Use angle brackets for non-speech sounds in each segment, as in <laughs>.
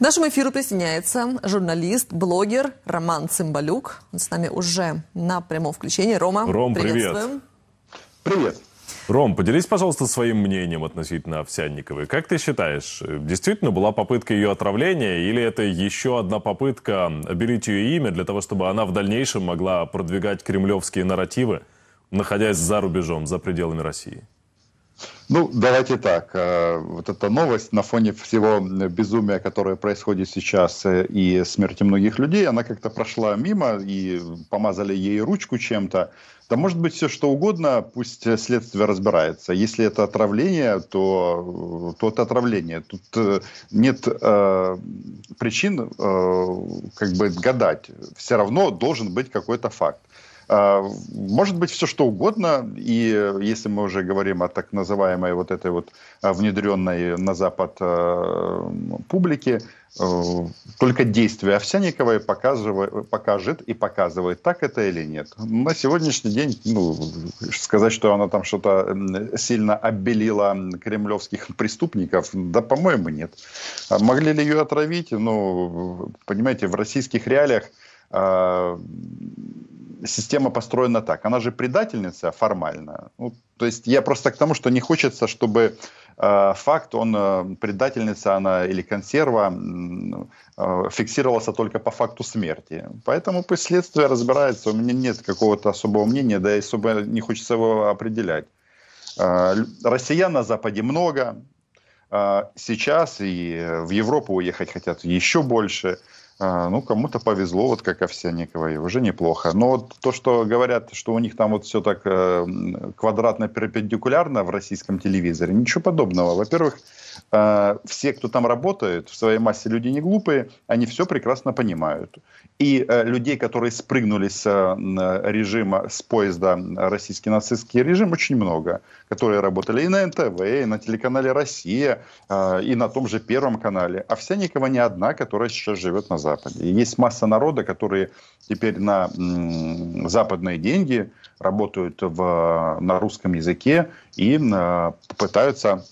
К нашему эфиру присоединяется журналист, блогер Роман Цымбалюк. Он с нами уже на прямом включении. Рома, Ром, приветствуем. Привет. Ром, поделись, пожалуйста, своим мнением относительно Овсянниковой. Как ты считаешь, действительно была попытка ее отравления или это еще одна попытка обелить ее имя для того, чтобы она в дальнейшем могла продвигать кремлевские нарративы, находясь за рубежом, за пределами России? Ну, давайте так. Э, вот эта новость на фоне всего безумия, которое происходит сейчас, э, и смерти многих людей, она как-то прошла мимо, и помазали ей ручку чем-то. Да может быть все что угодно, пусть следствие разбирается. Если это отравление, то, то это отравление. Тут э, нет э, причин э, как бы гадать. Все равно должен быть какой-то факт. А, может быть все что угодно, и если мы уже говорим о так называемой вот этой вот а, внедренной на Запад а, публике, только действие Овсяниковой покажет и показывает, так это или нет. На сегодняшний день, ну, сказать, что она там что-то сильно обелила кремлевских преступников, да, по-моему, нет. Могли ли ее отравить? Ну, понимаете, в российских реалиях система построена так. Она же предательница формально. Ну, то есть я просто к тому, что не хочется, чтобы э, факт, он э, предательница она или консерва э, фиксировался только по факту смерти. Поэтому пусть следствие разбирается. У меня нет какого-то особого мнения, да и особо не хочется его определять. Э, россиян на Западе много. Э, сейчас и в Европу уехать хотят еще больше. А, ну, кому-то повезло, вот как Овсянниковой, уже неплохо. Но вот то, что говорят, что у них там вот все так э, квадратно-перпендикулярно в российском телевизоре, ничего подобного. Во-первых, э, все, кто там работает, в своей массе люди не глупые, они все прекрасно понимают. И э, людей, которые спрыгнули с режима, с поезда российский нацистский режим, очень много, которые работали и на НТВ, и на телеканале «Россия», и на том же Первом канале. Овсянникова не одна, которая сейчас живет на Западе. Западе. И есть масса народа, которые теперь на западные деньги работают в, на русском языке и пытаются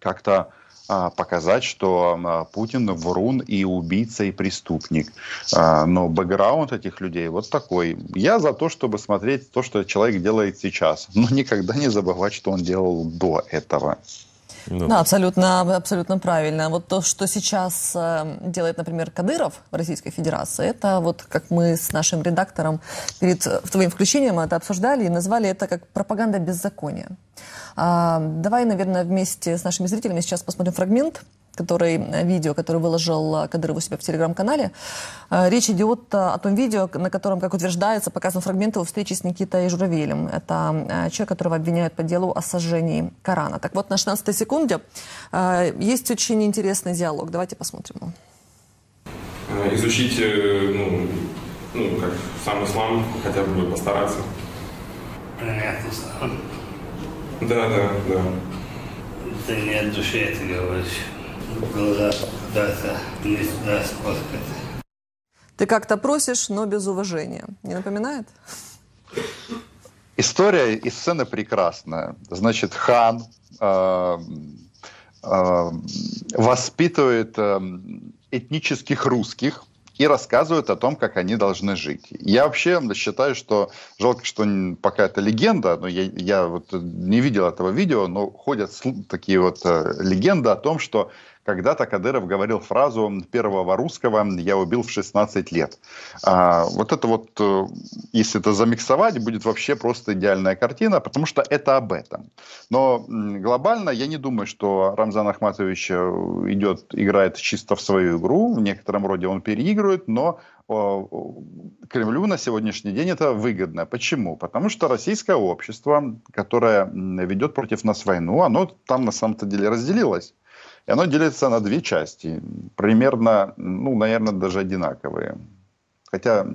как-то а, показать, что Путин врун и убийца и преступник. А, но бэкграунд этих людей вот такой. Я за то, чтобы смотреть то, что человек делает сейчас, но никогда не забывать, что он делал до этого. Ну. Да, абсолютно, абсолютно правильно. Вот то, что сейчас э, делает, например, Кадыров в Российской Федерации, это вот как мы с нашим редактором перед э, твоим включением это обсуждали и назвали это как пропаганда беззакония. А, давай, наверное, вместе с нашими зрителями сейчас посмотрим фрагмент который, э, видео, которое выложил э, Кадыров у себя в телеграм-канале. Э, речь идет о том видео, на котором, как утверждается, показан фрагмент его встречи с Никитой Журавелем. Это человек, которого обвиняют по делу о сожжении Корана. Так вот, на 16 секунде есть очень интересный диалог. Давайте посмотрим его. Изучить, ну, ну, как сам ислам, хотя бы постараться. Принять ислам. Да, да, да. Ты не от души это говоришь глаза куда-то не сюда смотрят. Ты как-то просишь, но без уважения. Не напоминает? История и сцена прекрасная. Значит, хан э, э, воспитывает э, этнических русских, и рассказывают о том, как они должны жить. Я вообще считаю, что жалко, что пока это легенда, но я, я вот не видел этого видео, но ходят такие вот э, легенды о том, что когда-то Кадыров говорил фразу первого русского «я убил в 16 лет». А, вот это вот, э, если это замиксовать, будет вообще просто идеальная картина, потому что это об этом. Но глобально я не думаю, что Рамзан Ахматович э, идет, играет чисто в свою игру. В некотором роде он переигрывает, но Кремлю на сегодняшний день это выгодно. Почему? Потому что российское общество, которое ведет против нас войну, оно там на самом-то деле разделилось. И оно делится на две части, примерно, ну, наверное, даже одинаковые. Хотя,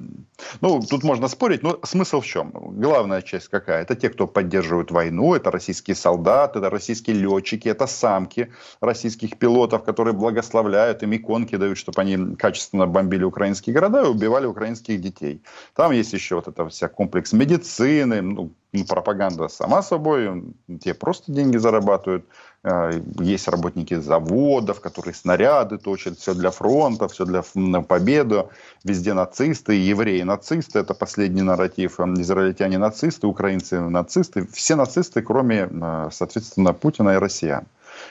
ну, тут можно спорить, но смысл в чем? Главная часть какая? Это те, кто поддерживают войну, это российские солдаты, это российские летчики, это самки российских пилотов, которые благословляют, им иконки дают, чтобы они качественно бомбили украинские города и убивали украинских детей. Там есть еще вот это вся комплекс медицины, ну, ну, пропаганда сама собой, те просто деньги зарабатывают. Э, есть работники заводов, которые снаряды точат, все для фронта, все для на победу. Везде нацисты, евреи нацисты, это последний нарратив. Израильтяне нацисты, украинцы нацисты. Все нацисты, кроме, э, соответственно, Путина и россиян.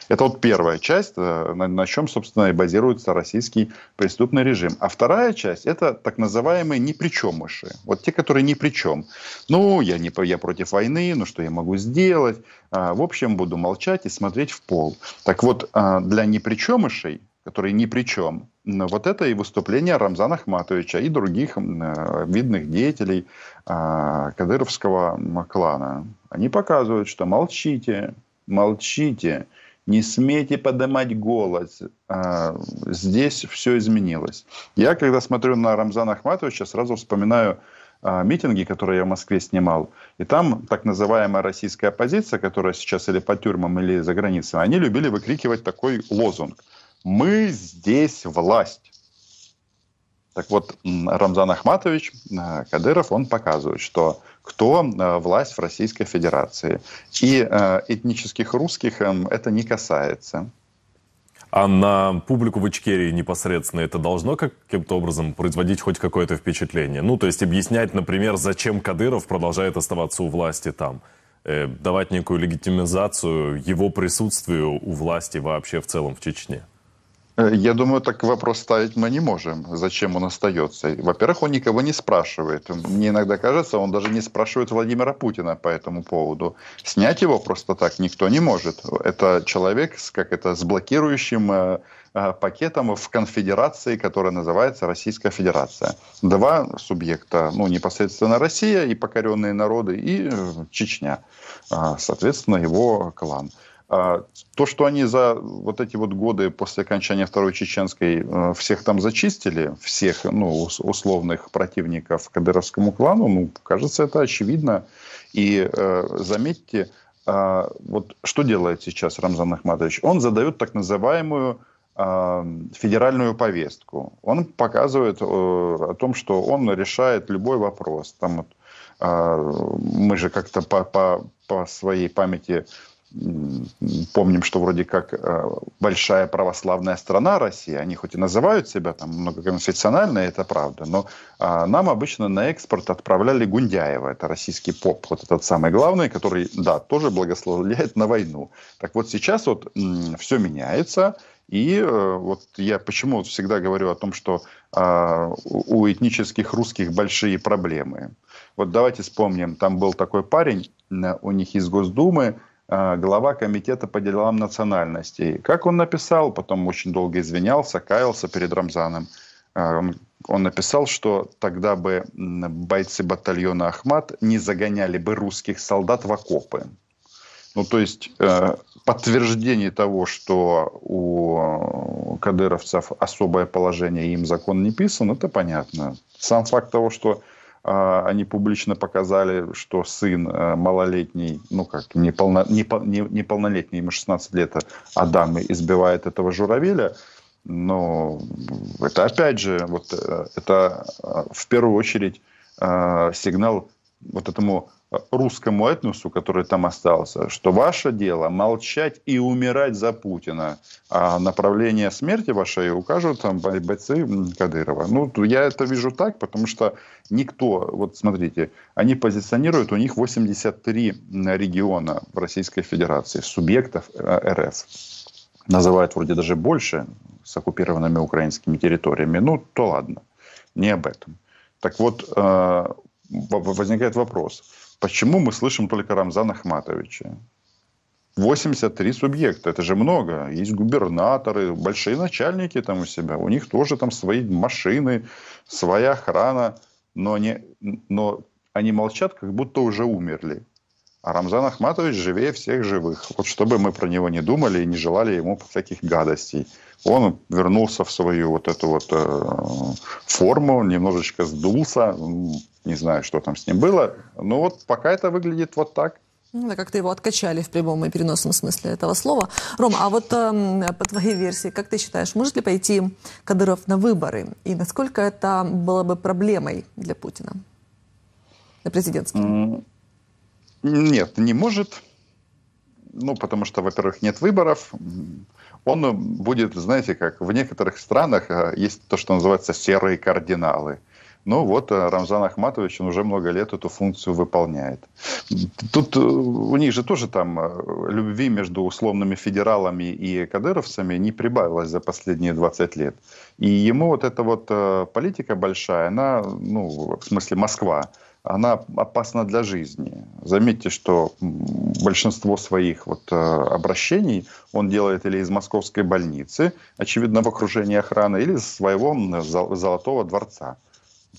Это вот первая часть, э, на, чем, собственно, и базируется российский преступный режим. А вторая часть – это так называемые ни при чем мыши. Вот те, которые ни при чем. Ну, я, не, я против войны, ну что я могу сделать? А, в общем, буду молчать и смотреть в пол. Так вот, а, для ни при чемышей, которые ни при чем, вот это и выступление Рамзана Ахматовича и других э, видных деятелей а, кадыровского клана. Они показывают, что молчите, молчите, не смейте поднимать голос. А, здесь все изменилось. Я, когда смотрю на Рамзана Ахматовича, сразу вспоминаю а, митинги, которые я в Москве снимал. И там так называемая российская оппозиция, которая сейчас или по тюрьмам, или за границей, они любили выкрикивать такой лозунг. «Мы здесь власть». Так вот, Рамзан Ахматович а, Кадыров, он показывает, что кто э, власть в Российской Федерации. И э, этнических русских эм, это не касается. А на публику в Ичкерии непосредственно это должно каким-то образом производить хоть какое-то впечатление? Ну, то есть объяснять, например, зачем Кадыров продолжает оставаться у власти там? Э, давать некую легитимизацию его присутствию у власти вообще в целом в Чечне? Э, я думаю, так вопрос ставить мы не можем. Зачем он остается? Во-первых, он никого не спрашивает. Мне иногда кажется, он даже не спрашивает Владимира Путина по этому поводу. Снять его просто так никто не может. Это человек с, как это, с блокирующим э, э, пакетом в конфедерации, которая называется Российская Федерация. Два субъекта, ну, непосредственно Россия и покоренные народы, и Чечня, соответственно, его клан. А, то, что они за вот эти вот годы после окончания Второй Чеченской э, всех там зачистили, всех ну, условных противников кадыровскому клану, ну, кажется, это очевидно. И э, заметьте, э, вот что делает сейчас Рамзан Ахматович? Он задает так называемую э, федеральную повестку. Он показывает э, о том, что он решает любой вопрос. Там вот, мы же как-то по, по, по своей памяти помним, что вроде как э, большая православная страна Россия, они хоть и называют себя там многоконфессиональной, это правда, но а, нам обычно на экспорт отправляли Гундяева, это российский поп, вот этот самый главный, который, да, тоже благословляет на войну. Так вот сейчас вот все меняется, и э, вот я почему всегда говорю о том, что а, у этнических русских большие проблемы. Вот давайте вспомним, там был такой парень у них из Госдумы, глава комитета по делам национальностей. Как он написал, потом очень долго извинялся, каялся перед Рамзаном. А, он написал, что тогда бы бойцы батальона Ахмат не загоняли бы русских солдат в окопы. Ну, то есть э, подтверждение того, что у кадыровцев особое положение, им закон не писан, это понятно. Сам факт того, что а, они публично показали, что сын э, малолетний, ну как, неполно, не, неполнолетний, ему 16 лет, Адам избивает этого журавеля, но это опять же, вот э, это э, в первую очередь сигнал вот этому русскому этносу, который там остался, что ваше дело молчать и умирать за Путина, а направление смерти вашей укажут там бойцы Кадырова. Ну, я это вижу так, потому что никто, вот смотрите, они позиционируют, у них 83 региона в Российской Федерации, субъектов э, РФ. Называют вроде даже больше с оккупированными украинскими территориями. Ну, то ладно, не об этом. Так вот, э, возникает вопрос – Почему мы слышим только Рамзана Ахматовича? 83 субъекта, это же много. Есть губернаторы, большие начальники там у себя. У них тоже там свои машины, своя охрана. Но они, но они молчат, как будто уже умерли. А Рамзан Ахматович живее всех живых. Вот чтобы мы про него не думали и не желали ему всяких гадостей. Он вернулся в свою вот эту вот э, форму, немножечко сдулся. Не знаю, что там с ним было. Но вот пока это выглядит вот так. Ну, да, как-то его откачали в прямом и переносном смысле этого слова. Ром, а вот э, по твоей версии, как ты считаешь, может ли пойти Кадыров на выборы? И насколько это было бы проблемой для Путина? На президентские? Нет, не может. Ну, потому что, во-первых, нет выборов. Он будет, знаете, как в некоторых странах э, есть то, что называется серые кардиналы. Ну вот э, Рамзан Ахматович, он уже много лет эту функцию выполняет. Тут э, у них же тоже там любви между условными федералами и кадыровцами не прибавилось за последние 20 лет. И ему вот эта вот политика большая, она, ну, в смысле Москва, она опасна для жизни. Заметьте, что большинство своих вот э, обращений он делает или из московской больницы, очевидно, в окружении охраны, или из своего золотого дворца.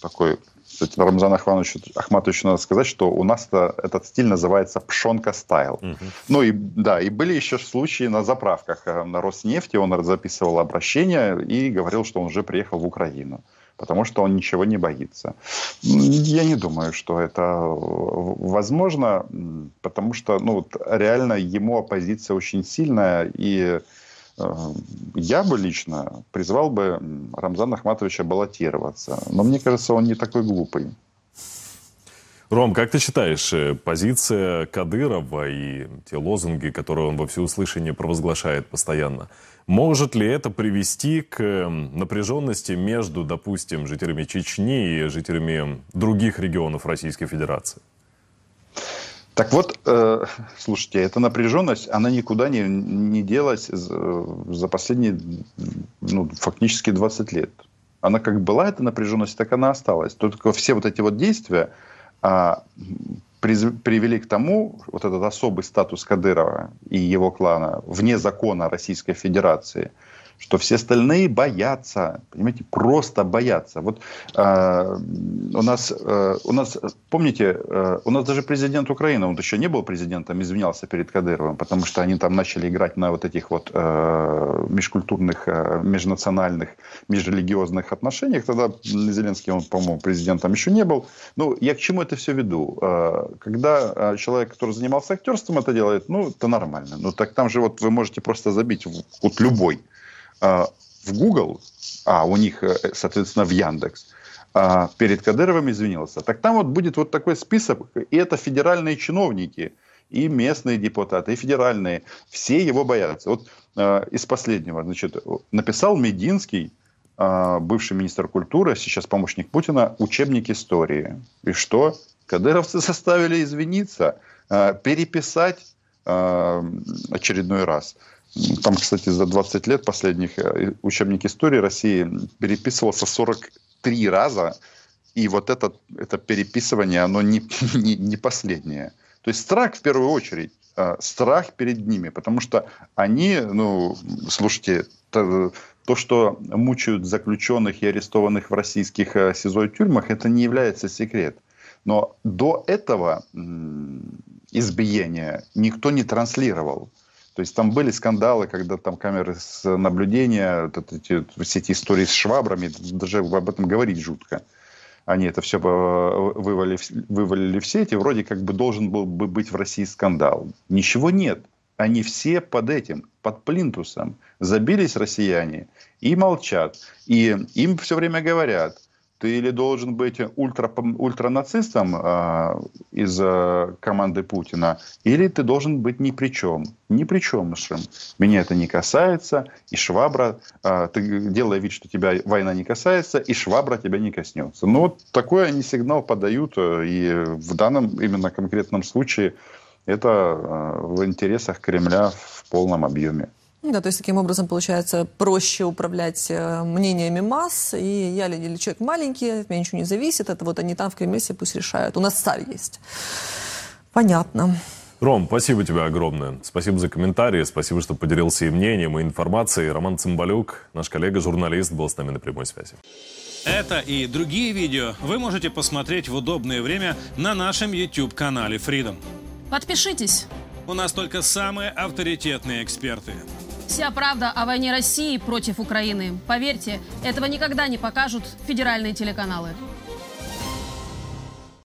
Такой, кстати, Рамзан Ахматовичу, Ахматовичу надо сказать, что у нас этот стиль называется пшонка стайл. Угу. Ну и да, и были еще случаи на заправках э, на Роснефти, он записывал обращение и говорил, что он уже приехал в Украину потому что он ничего не боится. Я не думаю, что это возможно, потому что ну, реально ему оппозиция очень сильная, и э, я бы лично призвал бы Рамзана Ахматовича баллотироваться. Но мне кажется, он не такой глупый. Ром, как ты считаешь, э, позиция Кадырова и те лозунги, которые он во всеуслышание провозглашает постоянно, может ли это привести к эм, напряженности между, допустим, жителями Чечни и жителями других регионов Российской Федерации? Так вот, э, слушайте, эта напряженность, она никуда не, не делась за, за последние, ну, фактически 20 лет. Она как была, эта напряженность, так она осталась. Только все вот эти вот действия а, привели к тому, вот этот особый статус Кадырова и его клана вне закона Российской Федерации – что все остальные боятся, понимаете, просто боятся. Вот э, у нас, э, у нас, помните, э, у нас даже президент Украины, он еще не был президентом, извинялся перед Кадыровым, потому что они там начали играть на вот этих вот э, межкультурных, э, межнациональных, межрелигиозных отношениях. Тогда Зеленский, он, по-моему, президентом еще не был. Ну, я к чему это все веду? Э, когда э, человек, который занимался актерством, это делает, ну, это нормально. Ну, так там же вот вы можете просто забить вот любой в Google, а у них, э, соответственно, в Яндекс, а, перед Кадыровым извинился. Так там вот будет вот такой список, и это федеральные чиновники, и местные депутаты, и федеральные, все его боятся. Вот э, из последнего, значит, написал Мединский, э, бывший министр культуры, сейчас помощник Путина, учебник истории. И что? Кадыровцы <laughs> заставили извиниться, э, переписать э, очередной раз. Там, кстати, за 20 лет последних э, учебник истории России переписывался 43 раза, и вот это, это переписывание, оно не, <laughs> не, не последнее. То есть страх в первую очередь, э, страх перед ними, потому что они, ну, слушайте, то, то, что мучают заключенных и арестованных в российских э, СИЗО и тюрьмах, это не является секрет. Но до этого избиения никто не транслировал. То есть там были скандалы, когда там камеры с наблюдения, вот эти, все эти истории с швабрами, даже об этом говорить жутко. Они это все вывалили, вывалили в сеть, и вроде как бы должен был бы быть в России скандал. Ничего нет. Они все под этим, под плинтусом. Забились россияне и молчат. И им все время говорят – ты или должен быть ультра, ультранацистом э, из э, команды Путина, или ты должен быть ни при чем. Ни при чем, Меня это не касается, и швабра, э, ты делая вид, что тебя война не касается, и швабра тебя не коснется. Ну, вот такой они сигнал подают, э, и в данном именно конкретном случае это э, в интересах Кремля в полном объеме. Да, то есть таким образом получается проще управлять э, мнениями масс, и я или человек маленький, от меня ничего не зависит, это вот они там в Кремле себе пусть решают. У нас царь есть. Понятно. Ром, спасибо тебе огромное. Спасибо за комментарии, спасибо, что поделился и мнением, и информацией. Роман Цымбалюк, наш коллега-журналист, был с нами на прямой связи. Это и другие видео вы можете посмотреть в удобное время на нашем YouTube-канале Freedom. Подпишитесь. У нас только самые авторитетные эксперты. Вся правда о войне России против Украины. Поверьте, этого никогда не покажут федеральные телеканалы.